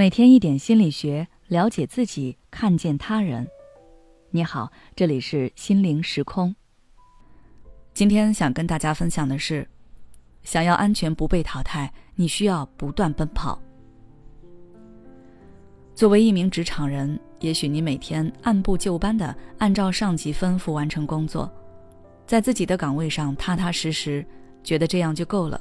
每天一点心理学，了解自己，看见他人。你好，这里是心灵时空。今天想跟大家分享的是，想要安全不被淘汰，你需要不断奔跑。作为一名职场人，也许你每天按部就班的按照上级吩咐完成工作，在自己的岗位上踏踏实实，觉得这样就够了。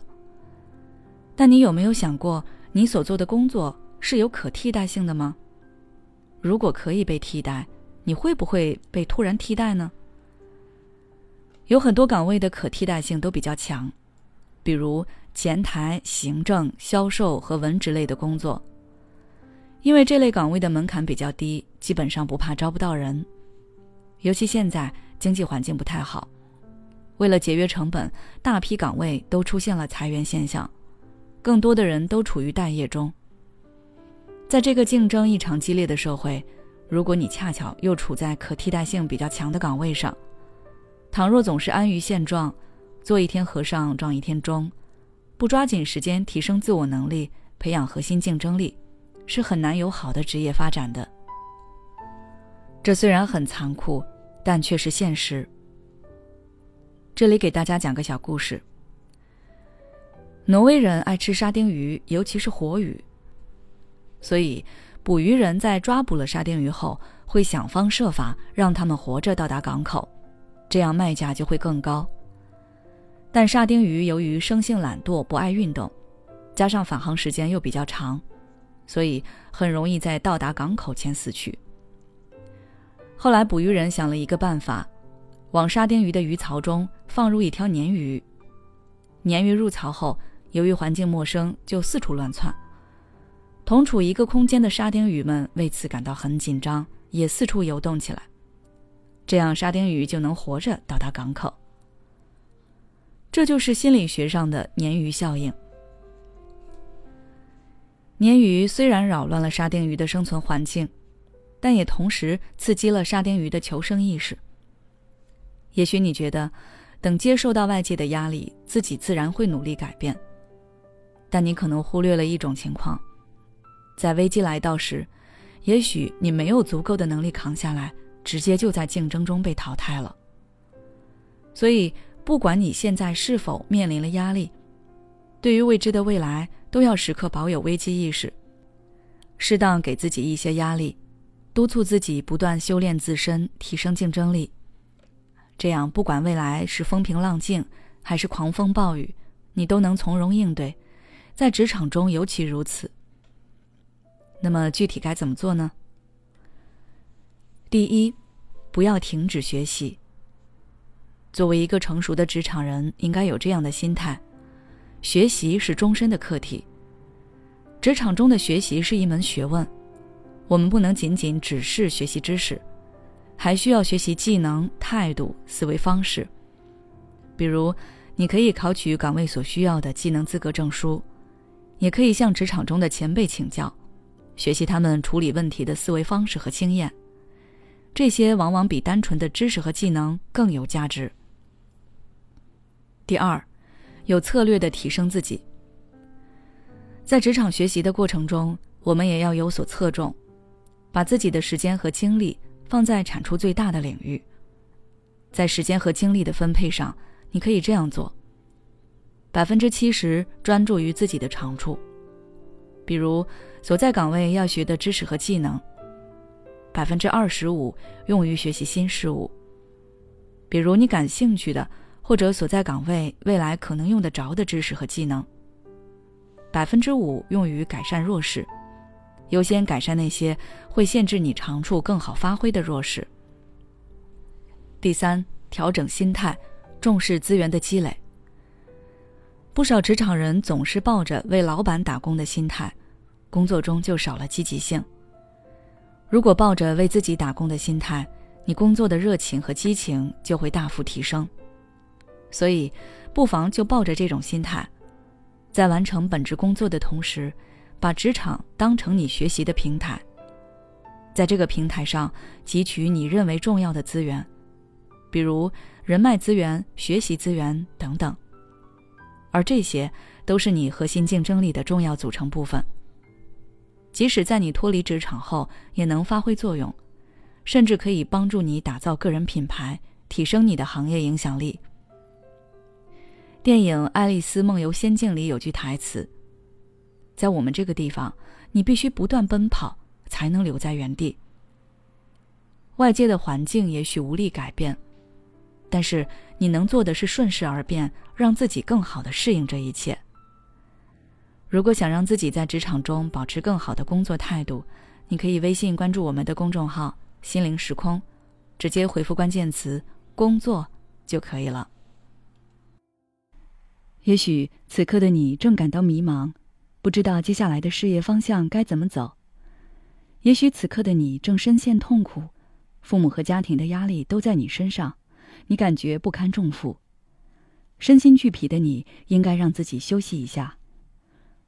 但你有没有想过，你所做的工作？是有可替代性的吗？如果可以被替代，你会不会被突然替代呢？有很多岗位的可替代性都比较强，比如前台、行政、销售和文职类的工作。因为这类岗位的门槛比较低，基本上不怕招不到人。尤其现在经济环境不太好，为了节约成本，大批岗位都出现了裁员现象，更多的人都处于待业中。在这个竞争异常激烈的社会，如果你恰巧又处在可替代性比较强的岗位上，倘若总是安于现状，做一天和尚撞一天钟，不抓紧时间提升自我能力，培养核心竞争力，是很难有好的职业发展的。这虽然很残酷，但却是现实。这里给大家讲个小故事。挪威人爱吃沙丁鱼，尤其是活鱼。所以，捕鱼人在抓捕了沙丁鱼后，会想方设法让他们活着到达港口，这样卖价就会更高。但沙丁鱼由于生性懒惰，不爱运动，加上返航时间又比较长，所以很容易在到达港口前死去。后来，捕鱼人想了一个办法，往沙丁鱼的鱼槽中放入一条鲶鱼。鲶鱼入槽后，由于环境陌生，就四处乱窜。同处一个空间的沙丁鱼们为此感到很紧张，也四处游动起来。这样，沙丁鱼就能活着到达港口。这就是心理学上的鲶鱼效应。鲶鱼虽然扰乱了沙丁鱼的生存环境，但也同时刺激了沙丁鱼的求生意识。也许你觉得，等接受到外界的压力，自己自然会努力改变，但你可能忽略了一种情况。在危机来到时，也许你没有足够的能力扛下来，直接就在竞争中被淘汰了。所以，不管你现在是否面临了压力，对于未知的未来，都要时刻保有危机意识，适当给自己一些压力，督促自己不断修炼自身，提升竞争力。这样，不管未来是风平浪静还是狂风暴雨，你都能从容应对。在职场中尤其如此。那么具体该怎么做呢？第一，不要停止学习。作为一个成熟的职场人，应该有这样的心态：学习是终身的课题。职场中的学习是一门学问，我们不能仅仅只是学习知识，还需要学习技能、态度、思维方式。比如，你可以考取岗位所需要的技能资格证书，也可以向职场中的前辈请教。学习他们处理问题的思维方式和经验，这些往往比单纯的知识和技能更有价值。第二，有策略的提升自己。在职场学习的过程中，我们也要有所侧重，把自己的时间和精力放在产出最大的领域。在时间和精力的分配上，你可以这样做：百分之七十专注于自己的长处。比如所在岗位要学的知识和技能，百分之二十五用于学习新事物。比如你感兴趣的或者所在岗位未来可能用得着的知识和技能，百分之五用于改善弱势，优先改善那些会限制你长处更好发挥的弱势。第三，调整心态，重视资源的积累。不少职场人总是抱着为老板打工的心态。工作中就少了积极性。如果抱着为自己打工的心态，你工作的热情和激情就会大幅提升。所以，不妨就抱着这种心态，在完成本职工作的同时，把职场当成你学习的平台，在这个平台上汲取你认为重要的资源，比如人脉资源、学习资源等等，而这些都是你核心竞争力的重要组成部分。即使在你脱离职场后，也能发挥作用，甚至可以帮助你打造个人品牌，提升你的行业影响力。电影《爱丽丝梦游仙境》里有句台词：“在我们这个地方，你必须不断奔跑，才能留在原地。”外界的环境也许无力改变，但是你能做的是顺势而变，让自己更好的适应这一切。如果想让自己在职场中保持更好的工作态度，你可以微信关注我们的公众号“心灵时空”，直接回复关键词“工作”就可以了。也许此刻的你正感到迷茫，不知道接下来的事业方向该怎么走；也许此刻的你正深陷痛苦。父母和家庭的压力都在你身上，你感觉不堪重负，身心俱疲的你应该让自己休息一下。